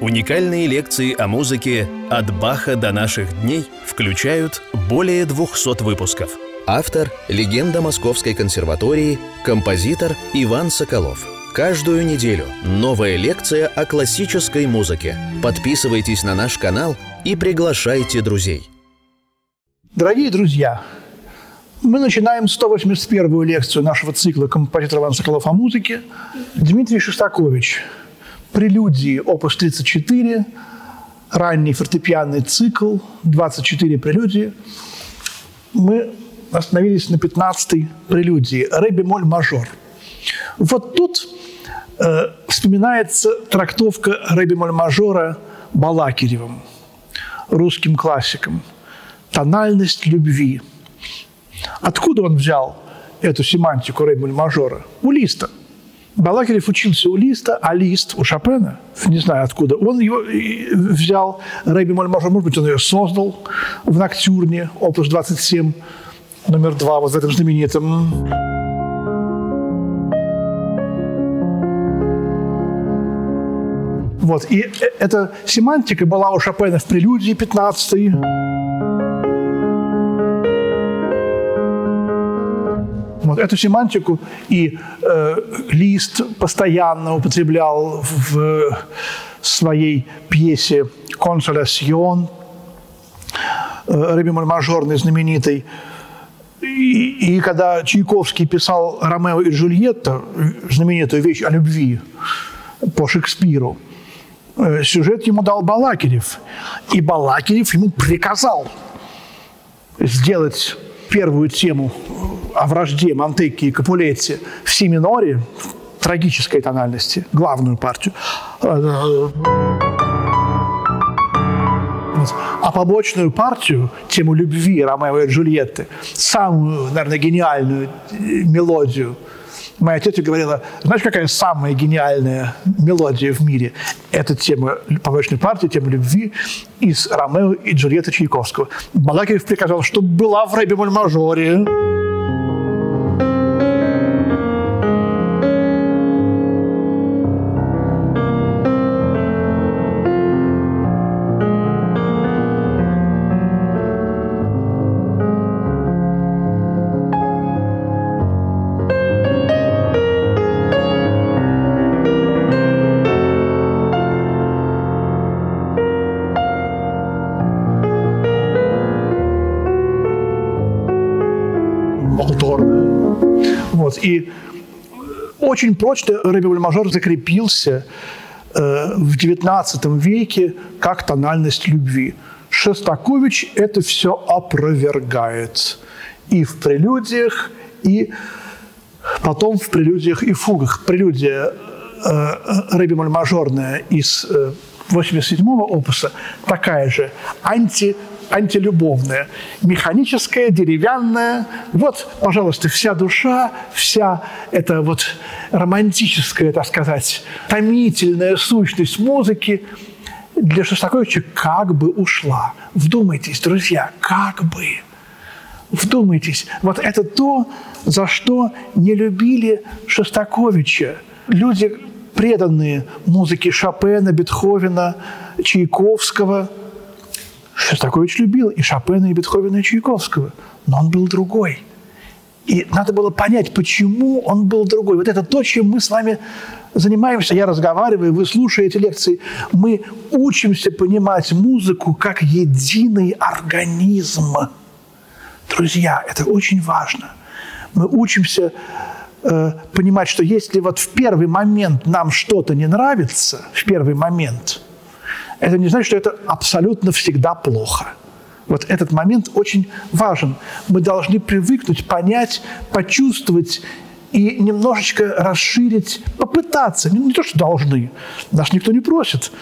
Уникальные лекции о музыке «От Баха до наших дней» включают более 200 выпусков. Автор – легенда Московской консерватории, композитор Иван Соколов. Каждую неделю новая лекция о классической музыке. Подписывайтесь на наш канал и приглашайте друзей. Дорогие друзья, мы начинаем 181-ю лекцию нашего цикла «Композитор Иван Соколов о музыке». Дмитрий Шостакович – прелюдии опус 34, ранний фортепианный цикл, 24 прелюдии. Мы остановились на 15-й прелюдии «Ре бемоль мажор». Вот тут э, вспоминается трактовка «Ре бемоль мажора» Балакиревым, русским классиком. «Тональность любви». Откуда он взял эту семантику «Ре бемоль мажора»? У Листа – Балакирев учился у Листа, а Лист у Шопена, не знаю откуда, он его взял, Рэби Мольмажор, может быть, он ее создал в Ноктюрне, опус 27, номер два, вот в этом знаменитом. Вот, и э, эта семантика была у Шопена в прелюдии 15 Вот эту семантику и э, Лист постоянно употреблял в своей пьесе «Консолясьон», э, Ребемоль мажорный знаменитый. И, и когда Чайковский писал «Ромео и Джульетта», знаменитую вещь о любви по Шекспиру, э, сюжет ему дал Балакирев. И Балакирев ему приказал сделать первую тему о вражде Монтекки и Капулетти в си миноре, в трагической тональности, главную партию. А побочную партию, тему любви Ромео и Джульетты, самую, наверное, гениальную мелодию – Моя тетя говорила, знаешь, какая самая гениальная мелодия в мире? Это тема побочной партии, тема любви из Ромео и Джульетты Чайковского. Балакирев приказал, чтобы была в ре-бемоль-мажоре. Очень прочно ре-бемоль-мажор закрепился э, в XIX веке как тональность любви. Шостакович это все опровергает и в прелюдиях, и потом в прелюдиях и фугах. Прелюдия э, ре-бемоль-мажорная из э, 87-го опуса такая же, анти антилюбовная, механическая, деревянная. Вот, пожалуйста, вся душа, вся эта вот романтическая, так сказать, томительная сущность музыки для Шостаковича как бы ушла. Вдумайтесь, друзья, как бы. Вдумайтесь, вот это то, за что не любили Шостаковича. Люди, преданные музыке Шопена, Бетховена, Чайковского – Шостакович любил и Шопена, и Бетховена, и Чайковского, но он был другой. И надо было понять, почему он был другой. Вот это то, чем мы с вами занимаемся. Я разговариваю, вы слушаете лекции. Мы учимся понимать музыку как единый организм. Друзья, это очень важно. Мы учимся э, понимать, что если вот в первый момент нам что-то не нравится, в первый момент – это не значит, что это абсолютно всегда плохо. Вот этот момент очень важен. Мы должны привыкнуть, понять, почувствовать и немножечко расширить, попытаться. Не, то, что должны. Нас никто не просит.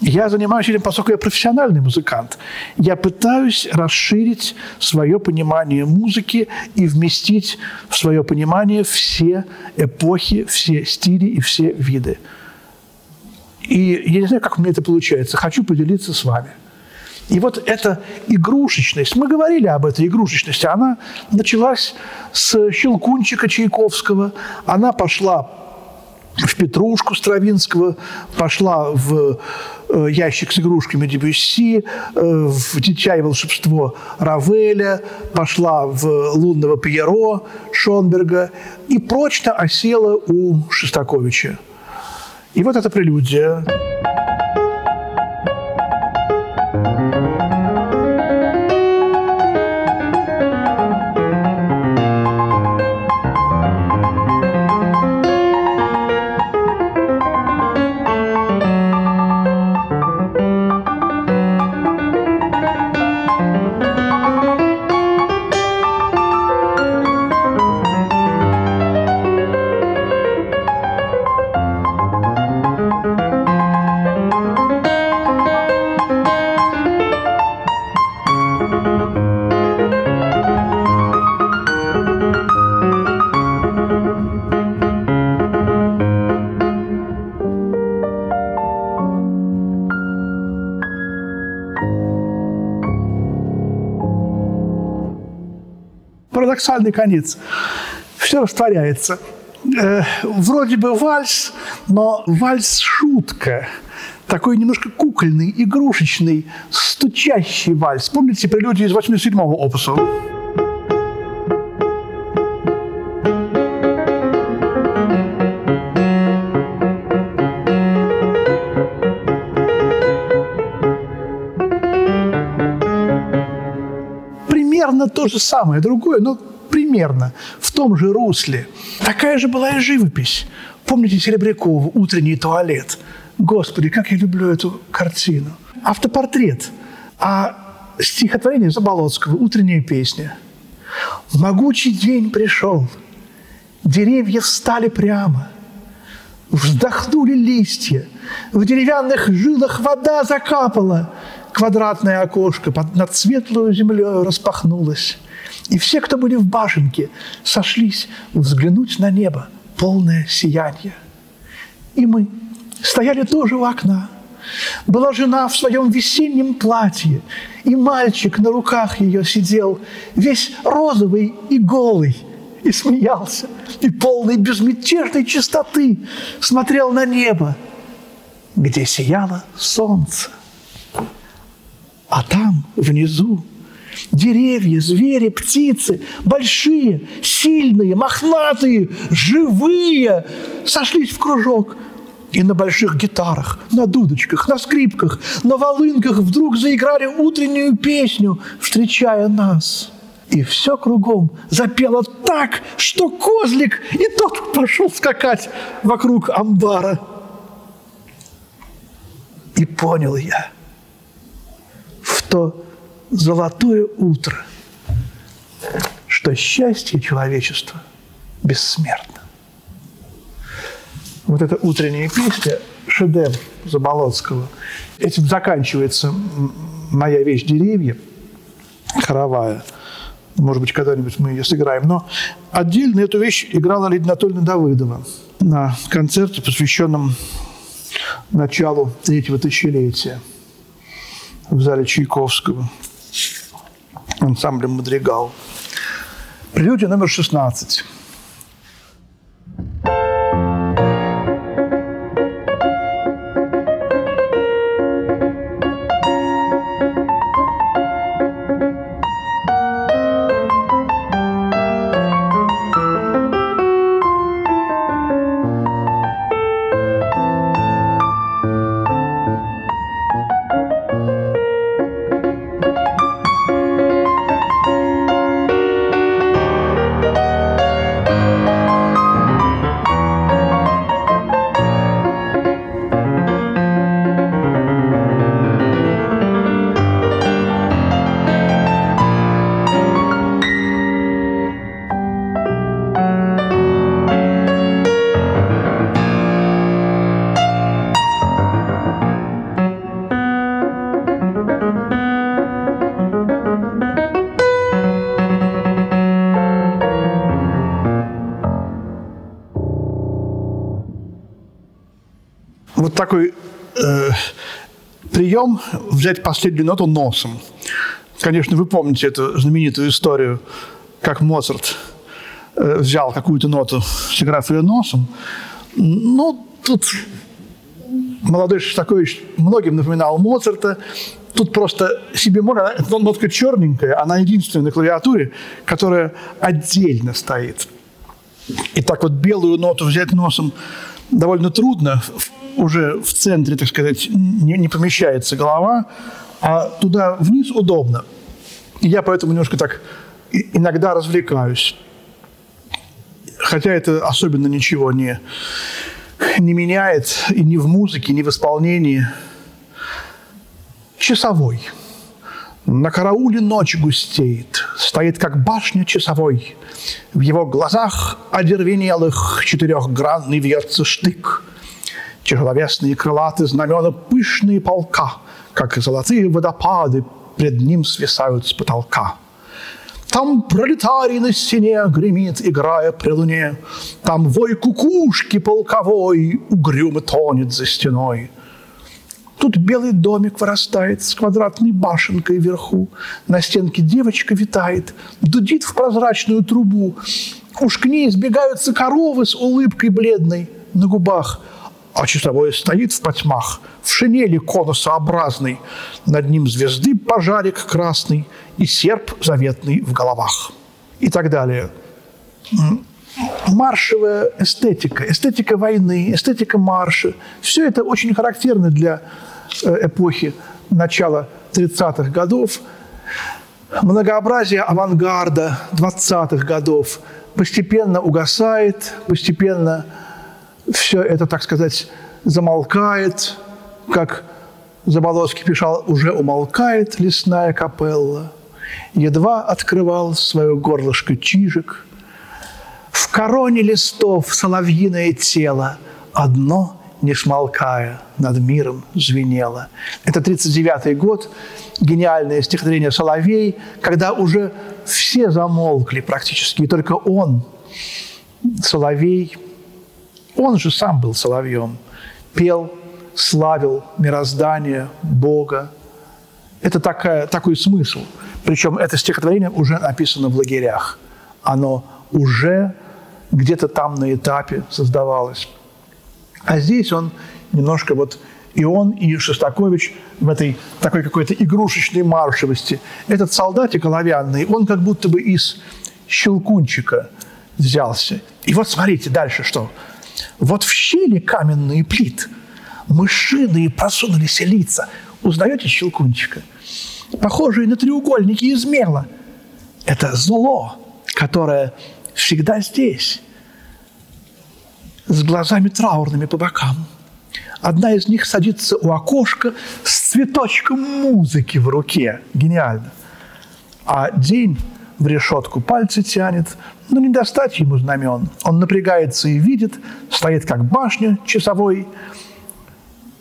Я занимаюсь этим, поскольку я профессиональный музыкант. Я пытаюсь расширить свое понимание музыки и вместить в свое понимание все эпохи, все стили и все виды. И я не знаю, как у меня это получается. Хочу поделиться с вами. И вот эта игрушечность, мы говорили об этой игрушечности, она началась с Щелкунчика Чайковского, она пошла в Петрушку Стравинского, пошла в э, ящик с игрушками Дебюсси, э, в «Дитя и волшебство» Равеля, пошла в «Лунного Пьеро» Шонберга и прочно осела у Шостаковича. И вот эта прелюдия. Парадоксальный конец. Все растворяется. Э, вроде бы вальс, но вальс-шутка. Такой немножко кукольный, игрушечный, стучащий вальс. Помните прелюдию из 87-го опуса? То же самое, другое, но примерно в том же русле. Такая же была и живопись. Помните Серебрякову «Утренний туалет»? Господи, как я люблю эту картину. Автопортрет. А стихотворение Заболоцкого «Утренняя песня». «Могучий день пришел, деревья встали прямо, вздохнули листья, в деревянных жилах вода закапала, квадратное окошко под, над светлую землей распахнулось. И все, кто были в башенке, сошлись взглянуть на небо, полное сияние. И мы стояли тоже у окна. Была жена в своем весеннем платье, и мальчик на руках ее сидел, весь розовый и голый, и смеялся, и полный безмятежной чистоты смотрел на небо, где сияло солнце. А там, внизу, деревья, звери, птицы, большие, сильные, мохнатые, живые, сошлись в кружок и на больших гитарах, на дудочках, на скрипках, на волынках вдруг заиграли утреннюю песню, встречая нас. И все кругом запело так, что козлик и тот пошел скакать вокруг амбара. И понял я – в то золотое утро, что счастье человечества бессмертно. Вот эта утренняя песня, шедевр Заболоцкого. Этим заканчивается моя вещь «Деревья», хоровая. Может быть, когда-нибудь мы ее сыграем. Но отдельно эту вещь играла Лидия Анатольевна Давыдова на концерте, посвященном началу третьего тысячелетия – в зале Чайковского ансамблем «Мадригал». Прелюдия номер 16. Такой э, прием взять последнюю ноту носом. Конечно, вы помните эту знаменитую историю, как Моцарт э, взял какую-то ноту, сыграв ее носом. Ну, тут молодой Шостакович многим напоминал Моцарта. Тут просто себе бемоль, эта нотка черненькая, она единственная на клавиатуре, которая отдельно стоит. И так вот белую ноту взять носом довольно трудно. Уже в центре, так сказать, не, не помещается голова, а туда вниз удобно. Я поэтому немножко так иногда развлекаюсь. Хотя это особенно ничего не, не меняет и ни в музыке, ни в исполнении. Часовой. На карауле ночь густеет, стоит как башня часовой. В его глазах одервенелых четырехгранный вьется штык. Тяжеловесные крылатые знамена пышные полка, как золотые водопады пред ним свисают с потолка. Там пролетарий на стене гремит, играя при луне. Там вой кукушки полковой угрюмо тонет за стеной. Тут белый домик вырастает с квадратной башенкой вверху. На стенке девочка витает, дудит в прозрачную трубу. Уж к ней сбегаются коровы с улыбкой бледной на губах – а часовой стоит в потьмах, в шинели конусообразной, над ним звезды пожарик красный и серп заветный в головах. И так далее. Маршевая эстетика, эстетика войны, эстетика марша. Все это очень характерно для э, эпохи начала 30-х годов. Многообразие авангарда 20-х годов постепенно угасает, постепенно все это, так сказать, замолкает, как Заболоцкий писал, уже умолкает лесная капелла. Едва открывал свое горлышко чижик. В короне листов соловьиное тело одно, не смолкая, над миром звенело. Это 39-й год, гениальное стихотворение «Соловей», когда уже все замолкли практически, и только он, Соловей, он же сам был соловьем, пел, славил мироздание, Бога. Это такая, такой смысл. Причем это стихотворение уже написано в лагерях. Оно уже где-то там на этапе создавалось. А здесь он немножко вот и он, и Шостакович в этой такой какой-то игрушечной маршевости. Этот солдатик оловянный, он как будто бы из щелкунчика взялся. И вот смотрите дальше, что вот в щели каменные плит мышиные просунулись лица. Узнаете щелкунчика? Похожие на треугольники из мела. Это зло, которое всегда здесь, с глазами траурными по бокам. Одна из них садится у окошка с цветочком музыки в руке. Гениально. А день в решетку пальцы тянет, но не достать ему знамен. Он напрягается и видит, стоит как башня часовой,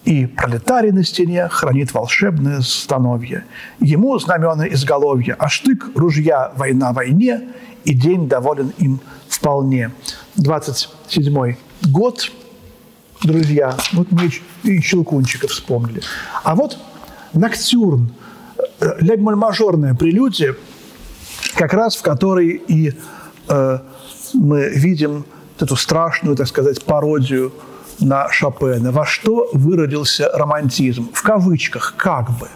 и пролетарий на стене хранит волшебное становье. Ему знамена изголовья, а штык ружья «Война войне», и день доволен им вполне. 27 год, друзья, вот мы и Щелкунчика вспомнили. А вот Ноктюрн, э, лебмоль-мажорная прелюдия, как раз в которой и э, мы видим эту страшную, так сказать, пародию на Шопена. Во что выродился романтизм? В кавычках, как бы.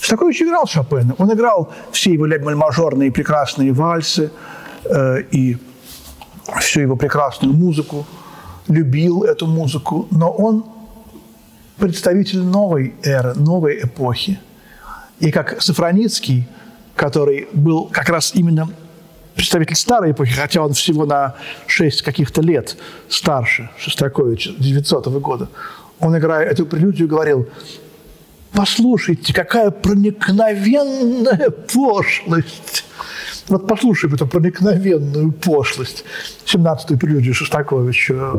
Шостакович играл Шопена. Он играл все его мажорные прекрасные вальсы э, и всю его прекрасную музыку, любил эту музыку, но он представитель новой эры, новой эпохи. И как Сафроницкий, который был как раз именно представитель старой эпохи, хотя он всего на 6 каких-то лет старше Шостаковича, 900 -го года. Он, играя эту прелюдию, говорил, послушайте, какая проникновенная пошлость. Вот послушаем эту проникновенную пошлость. 17-ю прелюдию Шостаковича.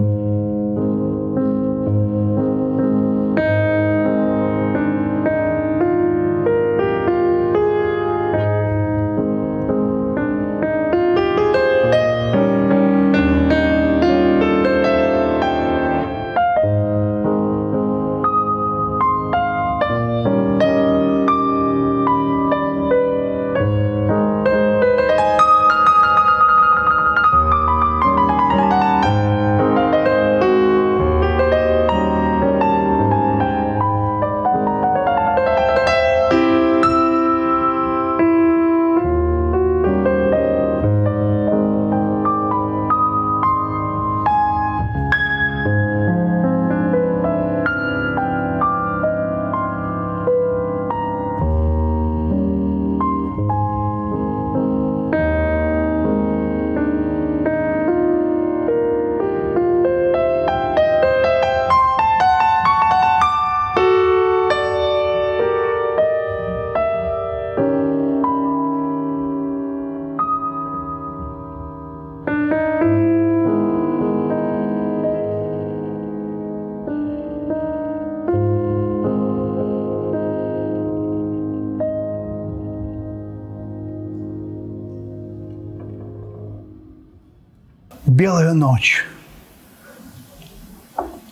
Белая ночь.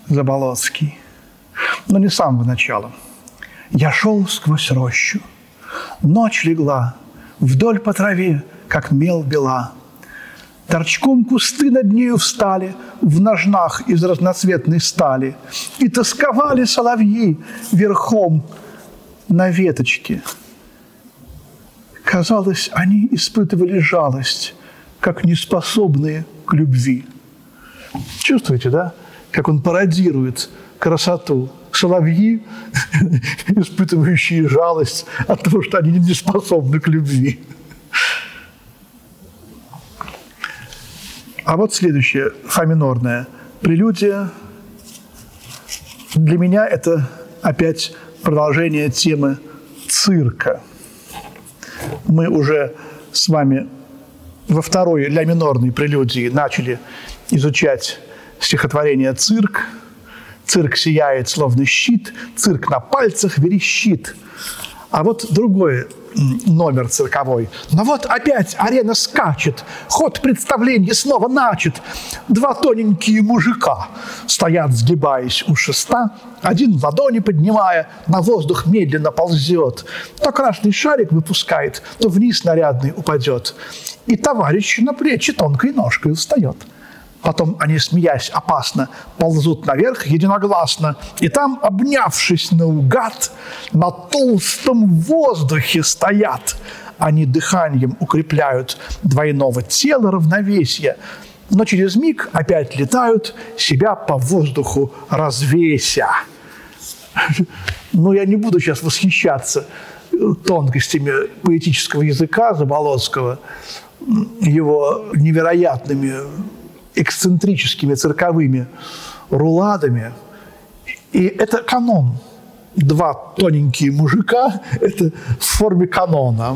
Заболоцкий. Но не с самого начала. Я шел сквозь рощу. Ночь легла, вдоль по траве, как мел бела. Торчком кусты над нею встали в ножнах из разноцветной стали, и тосковали соловьи верхом на веточке. Казалось, они испытывали жалость, как неспособные к любви. Чувствуете, да? Как он пародирует красоту. Соловьи, испытывающие жалость от того, что они не способны к любви. А вот следующее, фа минорная. Прелюдия. Для меня это опять продолжение темы цирка. Мы уже с вами во второй ля минорной прелюдии начали изучать стихотворение «Цирк». «Цирк сияет, словно щит, цирк на пальцах верещит». А вот другой номер цирковой. Но вот опять арена скачет, ход представления снова начат. Два тоненькие мужика стоят, сгибаясь у шеста, один ладони поднимая, на воздух медленно ползет. То красный шарик выпускает, то вниз нарядный упадет. И товарищ на плечи тонкой ножкой встает – Потом они, смеясь опасно, ползут наверх единогласно, и там, обнявшись наугад, на толстом воздухе стоят. Они дыханием укрепляют двойного тела равновесия, но через миг опять летают, себя по воздуху развеся. Ну, я не буду сейчас восхищаться тонкостями поэтического языка Заболоцкого, его невероятными эксцентрическими цирковыми руладами. И это канон. Два тоненькие мужика – это в форме канона.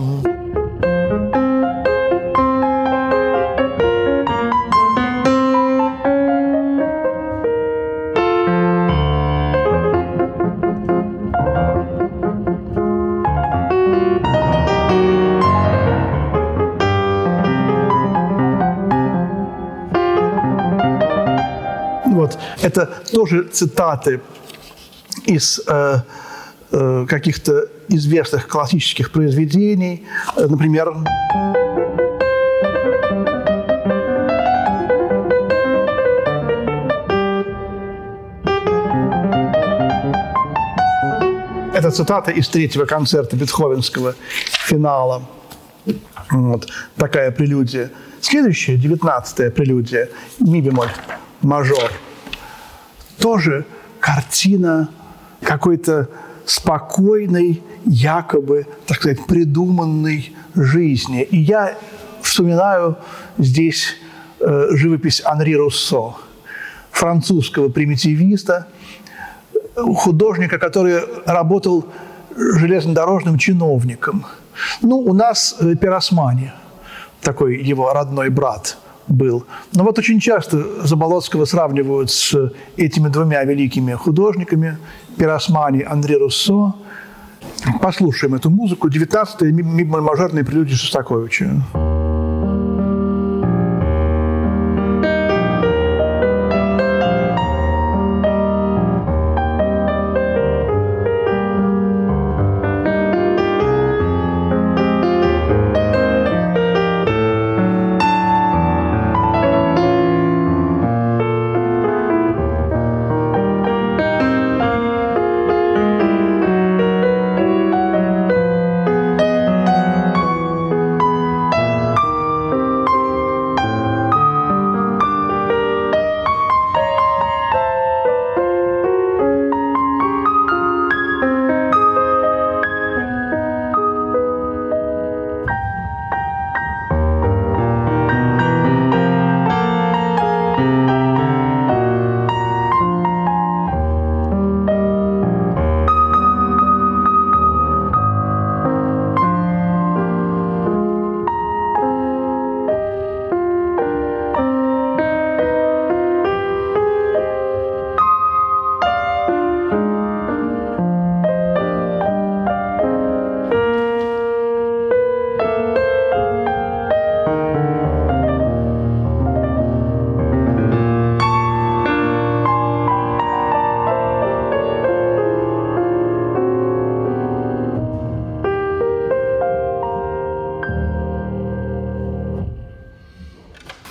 Это тоже цитаты из э, э, каких-то известных классических произведений. Э, например, Это цитата из третьего концерта Бетховенского финала. Вот такая прелюдия. Следующая, девятнадцатая прелюдия, ми бемоль, мажор – тоже картина какой-то спокойной, якобы, так сказать, придуманной жизни. И я вспоминаю здесь э, живопись Анри Руссо, французского примитивиста, художника, который работал железнодорожным чиновником. Ну, у нас э, такой его родной брат – был. Но вот очень часто Заболоцкого сравнивают с этими двумя великими художниками Пиросмани, Андре Руссо. Послушаем эту музыку. 19-я мажорная прелюдия Шостаковича.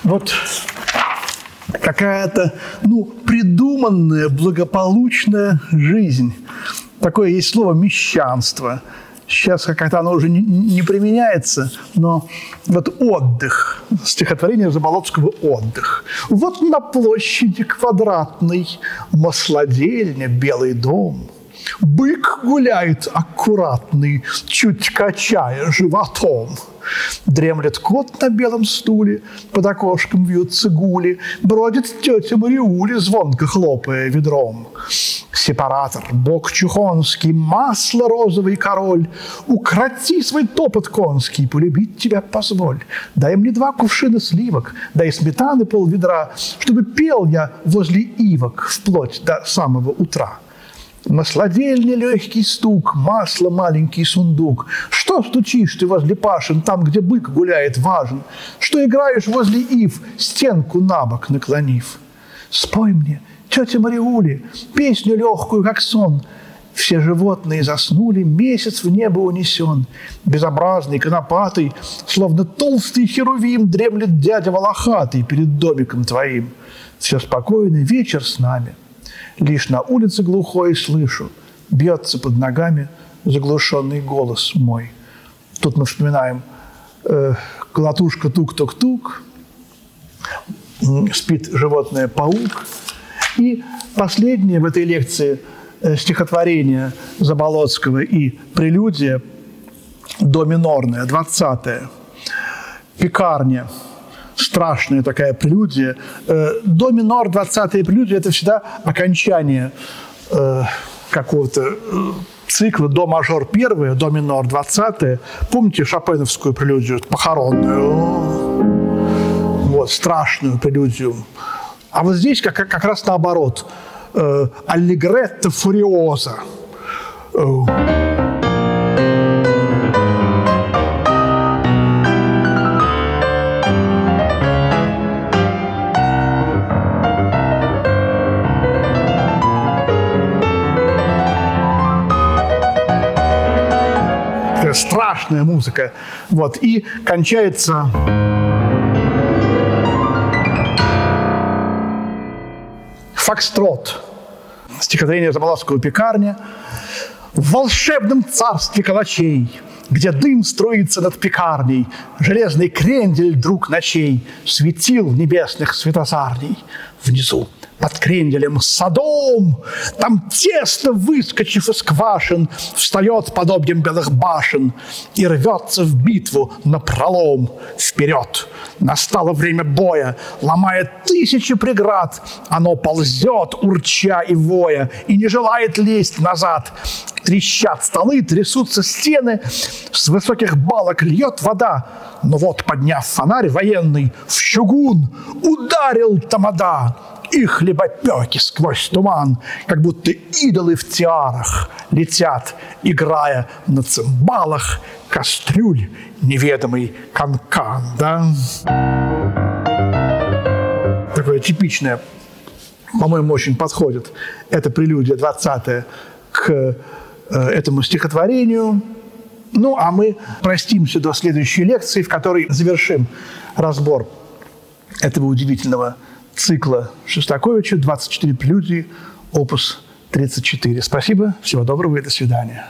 Вот какая-то, ну, придуманная, благополучная жизнь. Такое есть слово «мещанство». Сейчас как-то оно уже не, применяется, но вот отдых, стихотворение Заболоцкого «Отдых». Вот на площади квадратной маслодельня, белый дом – Бык гуляет аккуратный, чуть качая животом. Дремлет кот на белом стуле, под окошком вьются гули, бродит тетя Мариули, звонко хлопая ведром. Сепаратор, бог чухонский, масло розовый король, укроти свой топот конский, полюбить тебя позволь. Дай мне два кувшина сливок, дай сметаны пол ведра, чтобы пел я возле ивок вплоть до самого утра. Маслодельня легкий стук, масло маленький сундук. Что стучишь ты возле пашин, там, где бык гуляет важен? Что играешь возле ив, стенку на бок наклонив? Спой мне, тетя Мариули, песню легкую, как сон. Все животные заснули, месяц в небо унесен. Безобразный, конопатый, словно толстый херувим, дремлет дядя Волохатый перед домиком твоим. Все спокойно, вечер с нами – Лишь на улице глухой слышу, бьется под ногами заглушенный голос мой. Тут мы вспоминаем э, колотушка тук-тук-тук, спит животное паук. И последнее в этой лекции э, стихотворение Заболоцкого и прелюдия до минорная, 20 пекарня – страшная такая прелюдия. Э, до минор, 20-я прелюдия – это всегда окончание э, какого-то э, цикла до мажор первое, до минор 20 Помните шопеновскую прелюдию, похоронную? Вот, страшную прелюдию. А вот здесь как, как раз наоборот. Аллегретто фуриоза. Страшная музыка. Вот. И кончается... Фокстрот. Стихотворение Заболоцкого «Пекарня». В волшебном царстве калачей, где дым струится над пекарней, Железный крендель, друг ночей, Светил небесных светозарней. Внизу под кренделем Садом. Там тесто, выскочив из квашен, встает подобием белых башен и рвется в битву на пролом вперед. Настало время боя, ломая тысячи преград, оно ползет, урча и воя, и не желает лезть назад. Трещат столы, трясутся стены, с высоких балок льет вода. Но вот, подняв фонарь военный, в чугун ударил тамада и хлебопеки сквозь туман, как будто идолы в тиарах летят, играя на цимбалах кастрюль неведомый канкан, да? Такое типичное, по-моему, очень подходит. Это прелюдия 20 к э, этому стихотворению. Ну, а мы простимся до следующей лекции, в которой завершим разбор этого удивительного цикла Шостаковича «24 прелюдии», опус 34. Спасибо, всего доброго и до свидания.